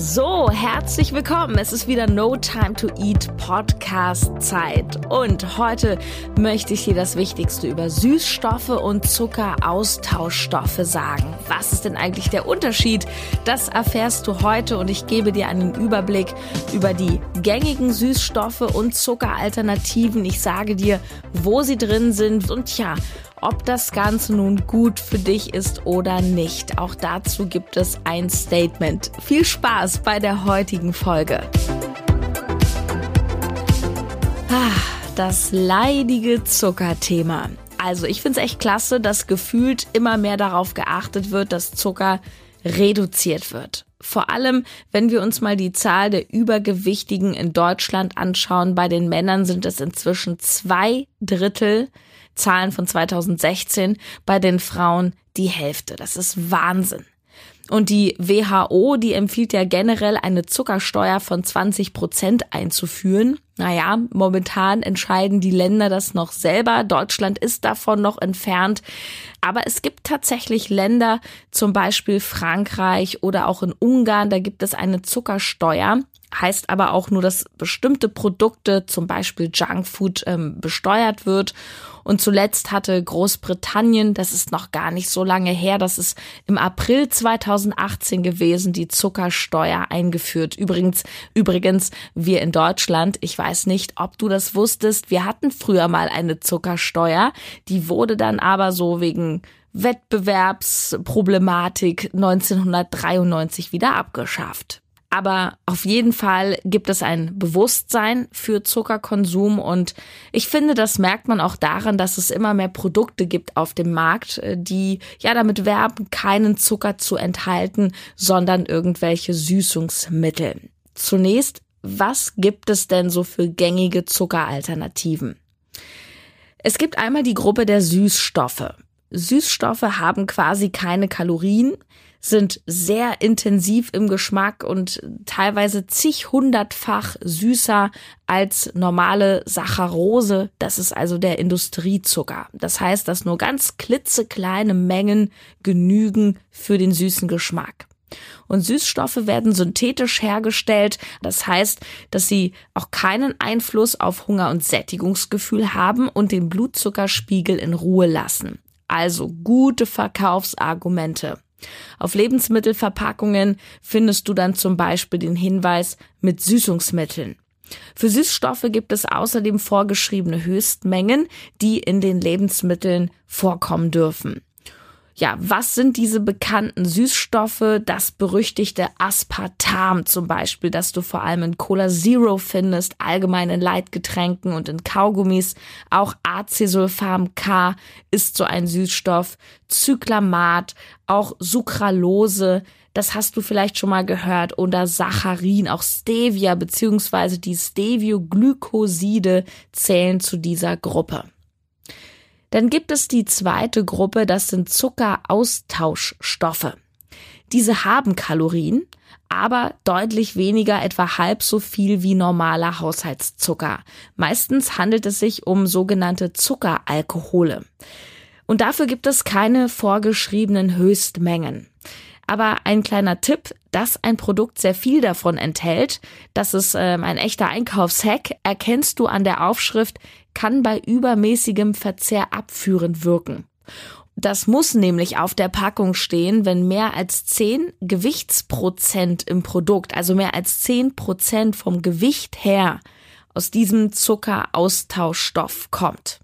so, herzlich willkommen. Es ist wieder No Time to Eat Podcast Zeit. Und heute möchte ich dir das Wichtigste über Süßstoffe und Zuckeraustauschstoffe sagen. Was ist denn eigentlich der Unterschied? Das erfährst du heute und ich gebe dir einen Überblick über die gängigen Süßstoffe und Zuckeralternativen. Ich sage dir, wo sie drin sind und ja, ob das Ganze nun gut für dich ist oder nicht. Auch dazu gibt es ein Statement. Viel Spaß bei der heutigen Folge. Ah, das leidige Zuckerthema. Also ich finde es echt klasse, dass gefühlt immer mehr darauf geachtet wird, dass Zucker reduziert wird. Vor allem, wenn wir uns mal die Zahl der Übergewichtigen in Deutschland anschauen, bei den Männern sind es inzwischen zwei Drittel, Zahlen von 2016, bei den Frauen die Hälfte. Das ist Wahnsinn. Und die WHO, die empfiehlt ja generell eine Zuckersteuer von 20 Prozent einzuführen. Naja, momentan entscheiden die Länder das noch selber. Deutschland ist davon noch entfernt. Aber es gibt tatsächlich Länder, zum Beispiel Frankreich oder auch in Ungarn, da gibt es eine Zuckersteuer heißt aber auch nur, dass bestimmte Produkte, zum Beispiel Junkfood, ähm, besteuert wird. Und zuletzt hatte Großbritannien, das ist noch gar nicht so lange her, das ist im April 2018 gewesen, die Zuckersteuer eingeführt. Übrigens, übrigens, wir in Deutschland, ich weiß nicht, ob du das wusstest, wir hatten früher mal eine Zuckersteuer, die wurde dann aber so wegen Wettbewerbsproblematik 1993 wieder abgeschafft. Aber auf jeden Fall gibt es ein Bewusstsein für Zuckerkonsum und ich finde, das merkt man auch daran, dass es immer mehr Produkte gibt auf dem Markt, äh, die ja damit werben, keinen Zucker zu enthalten, sondern irgendwelche Süßungsmittel. Zunächst, was gibt es denn so für gängige Zuckeralternativen? Es gibt einmal die Gruppe der Süßstoffe. Süßstoffe haben quasi keine Kalorien, sind sehr intensiv im Geschmack und teilweise zig hundertfach süßer als normale Saccharose. Das ist also der Industriezucker. Das heißt, dass nur ganz klitzekleine Mengen genügen für den süßen Geschmack. Und Süßstoffe werden synthetisch hergestellt. Das heißt, dass sie auch keinen Einfluss auf Hunger und Sättigungsgefühl haben und den Blutzuckerspiegel in Ruhe lassen. Also gute Verkaufsargumente. Auf Lebensmittelverpackungen findest du dann zum Beispiel den Hinweis mit Süßungsmitteln. Für Süßstoffe gibt es außerdem vorgeschriebene Höchstmengen, die in den Lebensmitteln vorkommen dürfen ja, was sind diese bekannten Süßstoffe? Das berüchtigte Aspartam zum Beispiel, das du vor allem in Cola Zero findest, allgemein in Leitgetränken und in Kaugummis. Auch Acesulfam K ist so ein Süßstoff. Zyklamat, auch Sucralose, das hast du vielleicht schon mal gehört, oder Saccharin, auch Stevia beziehungsweise die Stevioglykoside zählen zu dieser Gruppe. Dann gibt es die zweite Gruppe, das sind Zuckeraustauschstoffe. Diese haben Kalorien, aber deutlich weniger, etwa halb so viel wie normaler Haushaltszucker. Meistens handelt es sich um sogenannte Zuckeralkohole. Und dafür gibt es keine vorgeschriebenen Höchstmengen. Aber ein kleiner Tipp, dass ein Produkt sehr viel davon enthält, das ist ähm, ein echter Einkaufshack, erkennst du an der Aufschrift, kann bei übermäßigem Verzehr abführend wirken. Das muss nämlich auf der Packung stehen, wenn mehr als 10 Gewichtsprozent im Produkt, also mehr als 10 Prozent vom Gewicht her aus diesem Zuckeraustauschstoff kommt.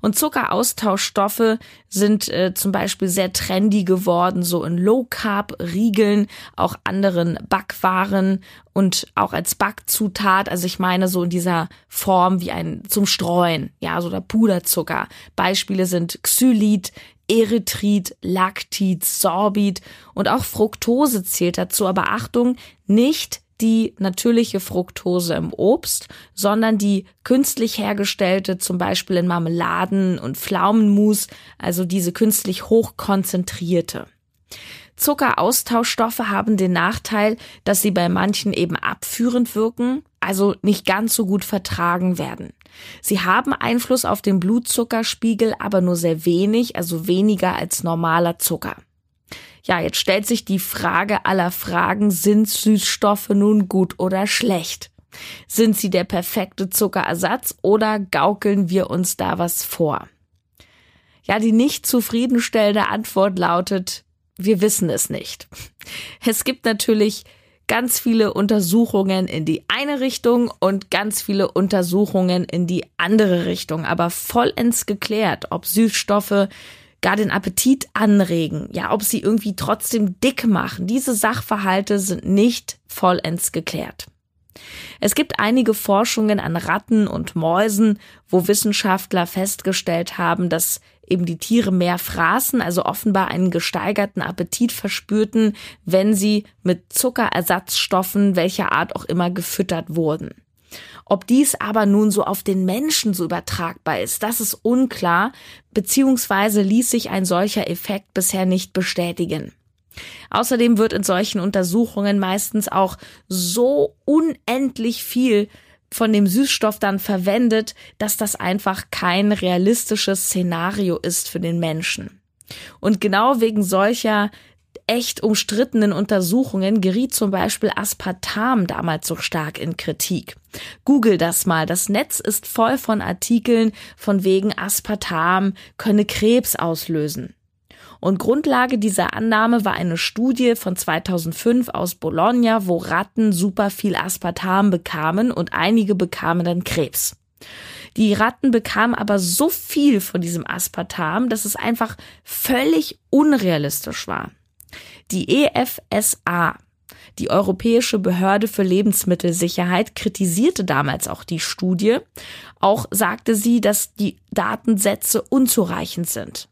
Und Zuckeraustauschstoffe sind äh, zum Beispiel sehr trendy geworden, so in Low-Carb-Riegeln, auch anderen Backwaren und auch als Backzutat. Also ich meine so in dieser Form wie ein zum Streuen, ja, so der Puderzucker. Beispiele sind Xylit, Erythrit, Lactit, Sorbit und auch Fructose zählt dazu. Aber Achtung, nicht die natürliche Fructose im Obst, sondern die künstlich hergestellte, zum Beispiel in Marmeladen und Pflaumenmus, also diese künstlich hochkonzentrierte. Zuckeraustauschstoffe haben den Nachteil, dass sie bei manchen eben abführend wirken, also nicht ganz so gut vertragen werden. Sie haben Einfluss auf den Blutzuckerspiegel, aber nur sehr wenig, also weniger als normaler Zucker. Ja, jetzt stellt sich die Frage aller Fragen, sind Süßstoffe nun gut oder schlecht? Sind sie der perfekte Zuckerersatz oder gaukeln wir uns da was vor? Ja, die nicht zufriedenstellende Antwort lautet, wir wissen es nicht. Es gibt natürlich ganz viele Untersuchungen in die eine Richtung und ganz viele Untersuchungen in die andere Richtung, aber vollends geklärt, ob Süßstoffe gar den Appetit anregen, ja, ob sie irgendwie trotzdem dick machen. Diese Sachverhalte sind nicht vollends geklärt. Es gibt einige Forschungen an Ratten und Mäusen, wo Wissenschaftler festgestellt haben, dass eben die Tiere mehr fraßen, also offenbar einen gesteigerten Appetit verspürten, wenn sie mit Zuckerersatzstoffen welcher Art auch immer gefüttert wurden. Ob dies aber nun so auf den Menschen so übertragbar ist, das ist unklar, beziehungsweise ließ sich ein solcher Effekt bisher nicht bestätigen. Außerdem wird in solchen Untersuchungen meistens auch so unendlich viel von dem Süßstoff dann verwendet, dass das einfach kein realistisches Szenario ist für den Menschen. Und genau wegen solcher echt umstrittenen Untersuchungen geriet zum Beispiel Aspartam damals so stark in Kritik. Google das mal. Das Netz ist voll von Artikeln von wegen Aspartam könne Krebs auslösen. Und Grundlage dieser Annahme war eine Studie von 2005 aus Bologna, wo Ratten super viel Aspartam bekamen und einige bekamen dann Krebs. Die Ratten bekamen aber so viel von diesem Aspartam, dass es einfach völlig unrealistisch war. Die EFSA, die Europäische Behörde für Lebensmittelsicherheit kritisierte damals auch die Studie. Auch sagte sie, dass die Datensätze unzureichend sind.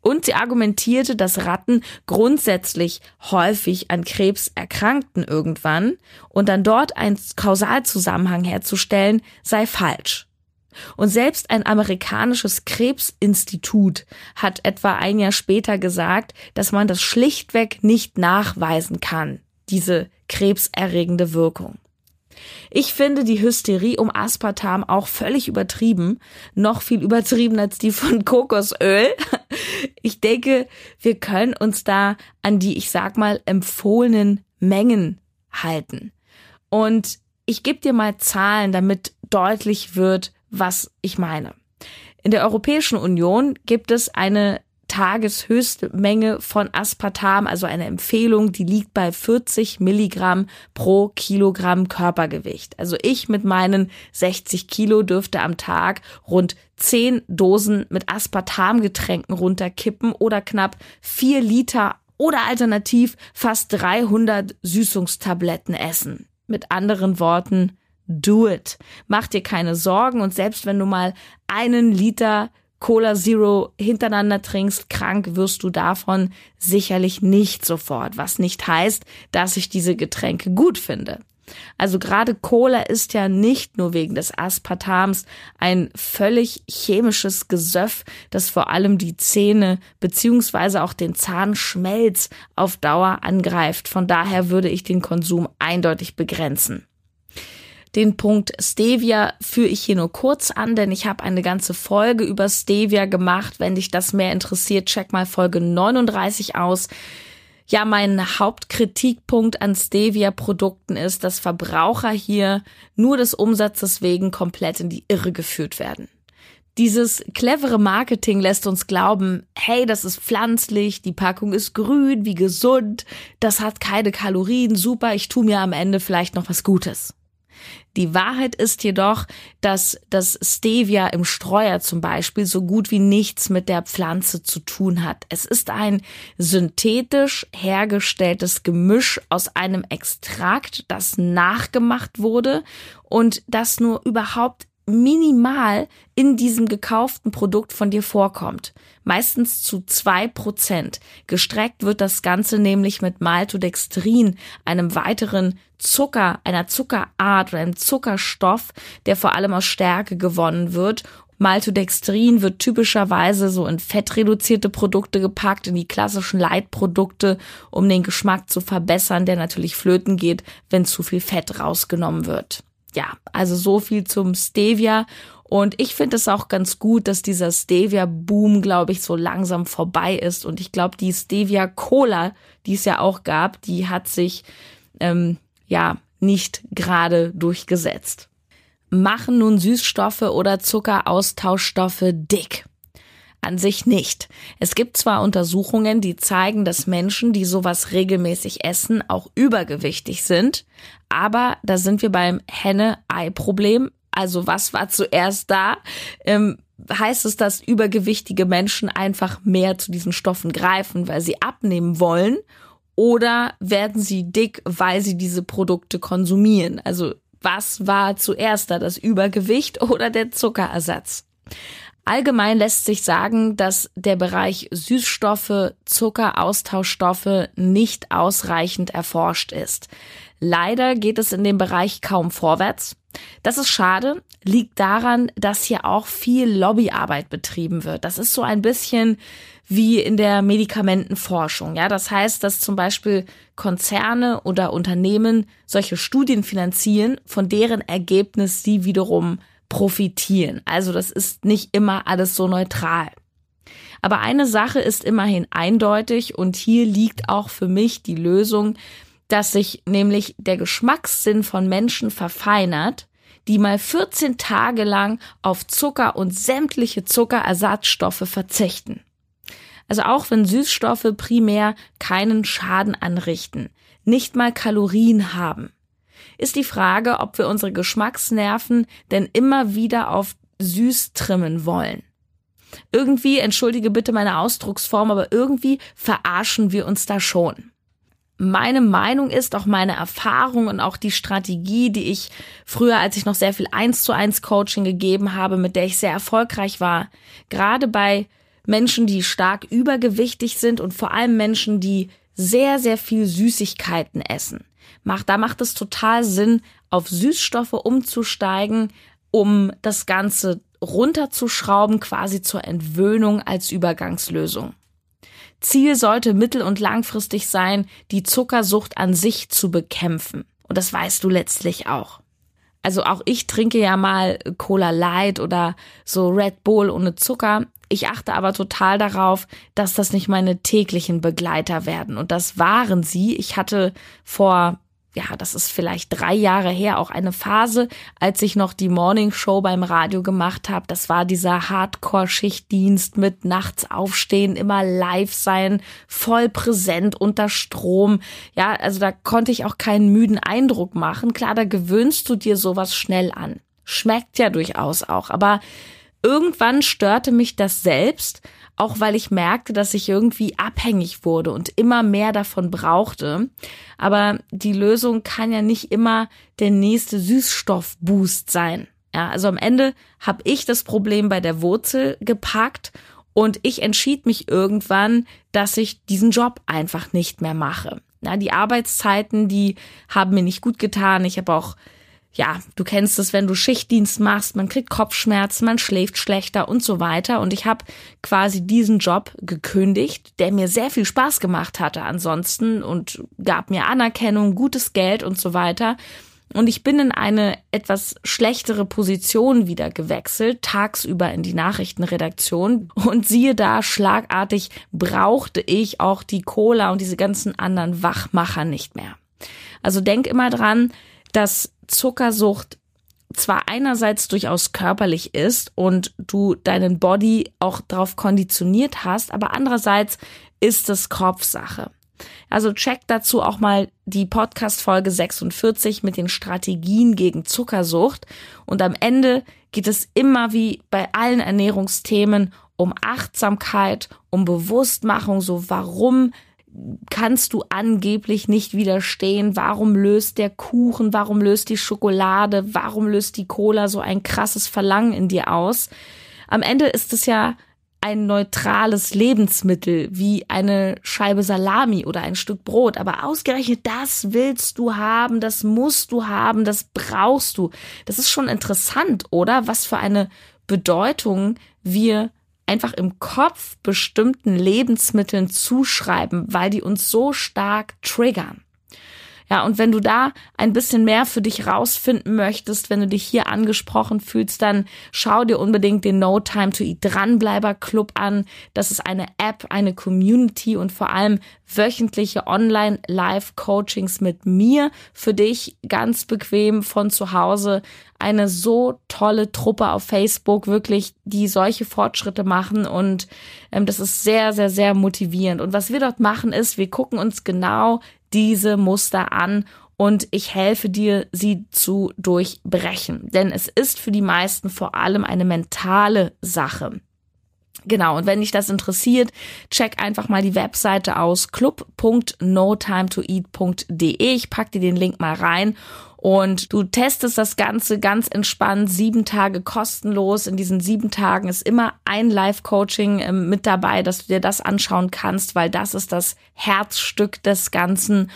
Und sie argumentierte, dass Ratten grundsätzlich häufig an Krebs erkrankten irgendwann und dann dort einen Kausalzusammenhang herzustellen sei falsch. Und selbst ein amerikanisches Krebsinstitut hat etwa ein Jahr später gesagt, dass man das schlichtweg nicht nachweisen kann, diese krebserregende Wirkung. Ich finde die Hysterie um Aspartam auch völlig übertrieben, noch viel übertrieben als die von Kokosöl. Ich denke, wir können uns da an die, ich sag mal, empfohlenen Mengen halten. Und ich gebe dir mal Zahlen, damit deutlich wird, was ich meine. In der Europäischen Union gibt es eine Tageshöchstmenge von Aspartam, also eine Empfehlung, die liegt bei 40 Milligramm pro Kilogramm Körpergewicht. Also ich mit meinen 60 Kilo dürfte am Tag rund 10 Dosen mit Aspartamgetränken runterkippen oder knapp 4 Liter oder alternativ fast 300 Süßungstabletten essen. Mit anderen Worten, do it. Mach dir keine Sorgen und selbst wenn du mal einen Liter Cola Zero hintereinander trinkst, krank wirst du davon sicherlich nicht sofort, was nicht heißt, dass ich diese Getränke gut finde. Also gerade Cola ist ja nicht nur wegen des Aspartams ein völlig chemisches Gesöff, das vor allem die Zähne beziehungsweise auch den Zahnschmelz auf Dauer angreift. Von daher würde ich den Konsum eindeutig begrenzen. Den Punkt Stevia führe ich hier nur kurz an, denn ich habe eine ganze Folge über Stevia gemacht. Wenn dich das mehr interessiert, check mal Folge 39 aus. Ja, mein Hauptkritikpunkt an Stevia-Produkten ist, dass Verbraucher hier nur des Umsatzes wegen komplett in die Irre geführt werden. Dieses clevere Marketing lässt uns glauben, hey, das ist pflanzlich, die Packung ist grün, wie gesund, das hat keine Kalorien, super, ich tu mir am Ende vielleicht noch was Gutes. Die Wahrheit ist jedoch, dass das Stevia im Streuer zum Beispiel so gut wie nichts mit der Pflanze zu tun hat. Es ist ein synthetisch hergestelltes Gemisch aus einem Extrakt, das nachgemacht wurde und das nur überhaupt minimal in diesem gekauften Produkt von dir vorkommt. Meistens zu zwei Prozent. Gestreckt wird das Ganze nämlich mit Maltodextrin, einem weiteren Zucker, einer Zuckerart oder einem Zuckerstoff, der vor allem aus Stärke gewonnen wird Maltodextrin wird typischerweise so in fettreduzierte Produkte gepackt, in die klassischen Leitprodukte, um den Geschmack zu verbessern, der natürlich flöten geht, wenn zu viel Fett rausgenommen wird ja, also so viel zum Stevia. Und ich finde es auch ganz gut, dass dieser Stevia-Boom, glaube ich, so langsam vorbei ist. Und ich glaube, die Stevia-Cola, die es ja auch gab, die hat sich ähm, ja nicht gerade durchgesetzt. Machen nun Süßstoffe oder Zuckeraustauschstoffe dick? An sich nicht. Es gibt zwar Untersuchungen, die zeigen, dass Menschen, die sowas regelmäßig essen, auch übergewichtig sind, aber da sind wir beim Henne-Ei-Problem. Also was war zuerst da? Ähm, heißt es, dass übergewichtige Menschen einfach mehr zu diesen Stoffen greifen, weil sie abnehmen wollen? Oder werden sie dick, weil sie diese Produkte konsumieren? Also was war zuerst da, das Übergewicht oder der Zuckerersatz? Allgemein lässt sich sagen, dass der Bereich Süßstoffe, Zucker, Austauschstoffe nicht ausreichend erforscht ist. Leider geht es in dem Bereich kaum vorwärts. Das ist schade, liegt daran, dass hier auch viel Lobbyarbeit betrieben wird. Das ist so ein bisschen wie in der Medikamentenforschung. Ja, das heißt, dass zum Beispiel Konzerne oder Unternehmen solche Studien finanzieren, von deren Ergebnis sie wiederum profitieren. Also das ist nicht immer alles so neutral. Aber eine Sache ist immerhin eindeutig und hier liegt auch für mich die Lösung, dass sich nämlich der Geschmackssinn von Menschen verfeinert, die mal 14 Tage lang auf Zucker und sämtliche Zuckerersatzstoffe verzichten. Also auch wenn Süßstoffe primär keinen Schaden anrichten, nicht mal Kalorien haben, ist die Frage, ob wir unsere Geschmacksnerven denn immer wieder auf süß trimmen wollen. Irgendwie, entschuldige bitte meine Ausdrucksform, aber irgendwie verarschen wir uns da schon. Meine Meinung ist, auch meine Erfahrung und auch die Strategie, die ich früher, als ich noch sehr viel eins zu eins Coaching gegeben habe, mit der ich sehr erfolgreich war, gerade bei Menschen, die stark übergewichtig sind und vor allem Menschen, die sehr, sehr viel Süßigkeiten essen macht, da macht es total Sinn, auf Süßstoffe umzusteigen, um das Ganze runterzuschrauben, quasi zur Entwöhnung als Übergangslösung. Ziel sollte mittel- und langfristig sein, die Zuckersucht an sich zu bekämpfen. Und das weißt du letztlich auch. Also auch ich trinke ja mal Cola Light oder so Red Bull ohne Zucker. Ich achte aber total darauf, dass das nicht meine täglichen Begleiter werden. Und das waren sie. Ich hatte vor ja, das ist vielleicht drei Jahre her, auch eine Phase, als ich noch die Morning Show beim Radio gemacht habe. Das war dieser Hardcore-Schichtdienst mit nachts aufstehen, immer live sein, voll präsent unter Strom. Ja, also da konnte ich auch keinen müden Eindruck machen. Klar, da gewöhnst du dir sowas schnell an. Schmeckt ja durchaus auch, aber irgendwann störte mich das selbst auch weil ich merkte, dass ich irgendwie abhängig wurde und immer mehr davon brauchte. Aber die Lösung kann ja nicht immer der nächste Süßstoffboost sein. Ja, also am Ende habe ich das Problem bei der Wurzel gepackt und ich entschied mich irgendwann, dass ich diesen Job einfach nicht mehr mache. Ja, die Arbeitszeiten, die haben mir nicht gut getan. Ich habe auch ja, du kennst es, wenn du Schichtdienst machst, man kriegt Kopfschmerzen, man schläft schlechter und so weiter. Und ich habe quasi diesen Job gekündigt, der mir sehr viel Spaß gemacht hatte ansonsten und gab mir Anerkennung, gutes Geld und so weiter. Und ich bin in eine etwas schlechtere Position wieder gewechselt, tagsüber in die Nachrichtenredaktion. Und siehe da, schlagartig brauchte ich auch die Cola und diese ganzen anderen Wachmacher nicht mehr. Also denk immer dran, dass Zuckersucht zwar einerseits durchaus körperlich ist und du deinen Body auch darauf konditioniert hast, aber andererseits ist es Kopfsache. Also check dazu auch mal die Podcast Folge 46 mit den Strategien gegen Zuckersucht und am Ende geht es immer wie bei allen Ernährungsthemen um Achtsamkeit, um Bewusstmachung, so warum kannst du angeblich nicht widerstehen? Warum löst der Kuchen, warum löst die Schokolade, warum löst die Cola so ein krasses Verlangen in dir aus? Am Ende ist es ja ein neutrales Lebensmittel wie eine Scheibe Salami oder ein Stück Brot. Aber ausgerechnet das willst du haben, das musst du haben, das brauchst du. Das ist schon interessant, oder? Was für eine Bedeutung wir einfach im Kopf bestimmten Lebensmitteln zuschreiben, weil die uns so stark triggern. Ja, und wenn du da ein bisschen mehr für dich rausfinden möchtest, wenn du dich hier angesprochen fühlst, dann schau dir unbedingt den No Time to Eat Dranbleiber Club an. Das ist eine App, eine Community und vor allem wöchentliche Online Live Coachings mit mir für dich ganz bequem von zu Hause. Eine so tolle Truppe auf Facebook, wirklich, die solche Fortschritte machen und ähm, das ist sehr, sehr, sehr motivierend. Und was wir dort machen ist, wir gucken uns genau diese Muster an und ich helfe dir, sie zu durchbrechen. Denn es ist für die meisten vor allem eine mentale Sache. Genau, und wenn dich das interessiert, check einfach mal die Webseite aus club.notimetoeat.de. Ich pack dir den Link mal rein und du testest das Ganze ganz entspannt, sieben Tage kostenlos. In diesen sieben Tagen ist immer ein Live-Coaching äh, mit dabei, dass du dir das anschauen kannst, weil das ist das Herzstück des Ganzen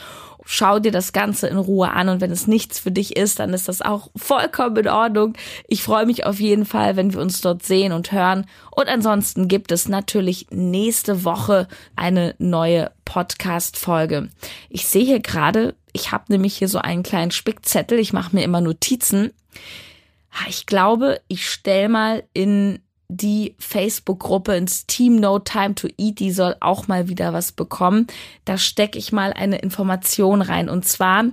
schau dir das Ganze in Ruhe an und wenn es nichts für dich ist, dann ist das auch vollkommen in Ordnung. Ich freue mich auf jeden Fall, wenn wir uns dort sehen und hören. Und ansonsten gibt es natürlich nächste Woche eine neue Podcast-Folge. Ich sehe hier gerade, ich habe nämlich hier so einen kleinen Spickzettel, ich mache mir immer Notizen. Ich glaube, ich stelle mal in die Facebook-Gruppe ins Team No Time to Eat, die soll auch mal wieder was bekommen. Da stecke ich mal eine Information rein und zwar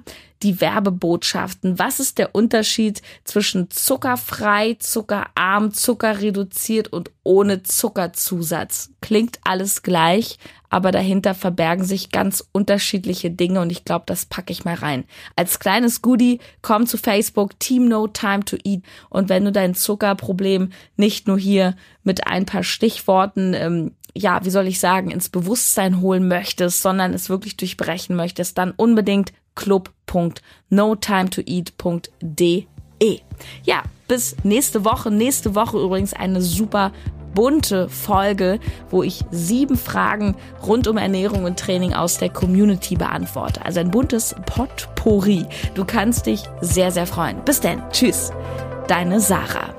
die Werbebotschaften. Was ist der Unterschied zwischen zuckerfrei, zuckerarm, zuckerreduziert und ohne Zuckerzusatz? Klingt alles gleich, aber dahinter verbergen sich ganz unterschiedliche Dinge und ich glaube, das packe ich mal rein. Als kleines Goodie komm zu Facebook Team No Time to Eat und wenn du dein Zuckerproblem nicht nur hier mit ein paar Stichworten ähm, ja, wie soll ich sagen, ins Bewusstsein holen möchtest, sondern es wirklich durchbrechen möchtest, dann unbedingt club.notimetoeat.de. Ja, bis nächste Woche. Nächste Woche übrigens eine super bunte Folge, wo ich sieben Fragen rund um Ernährung und Training aus der Community beantworte. Also ein buntes Potpourri. Du kannst dich sehr, sehr freuen. Bis denn. Tschüss. Deine Sarah.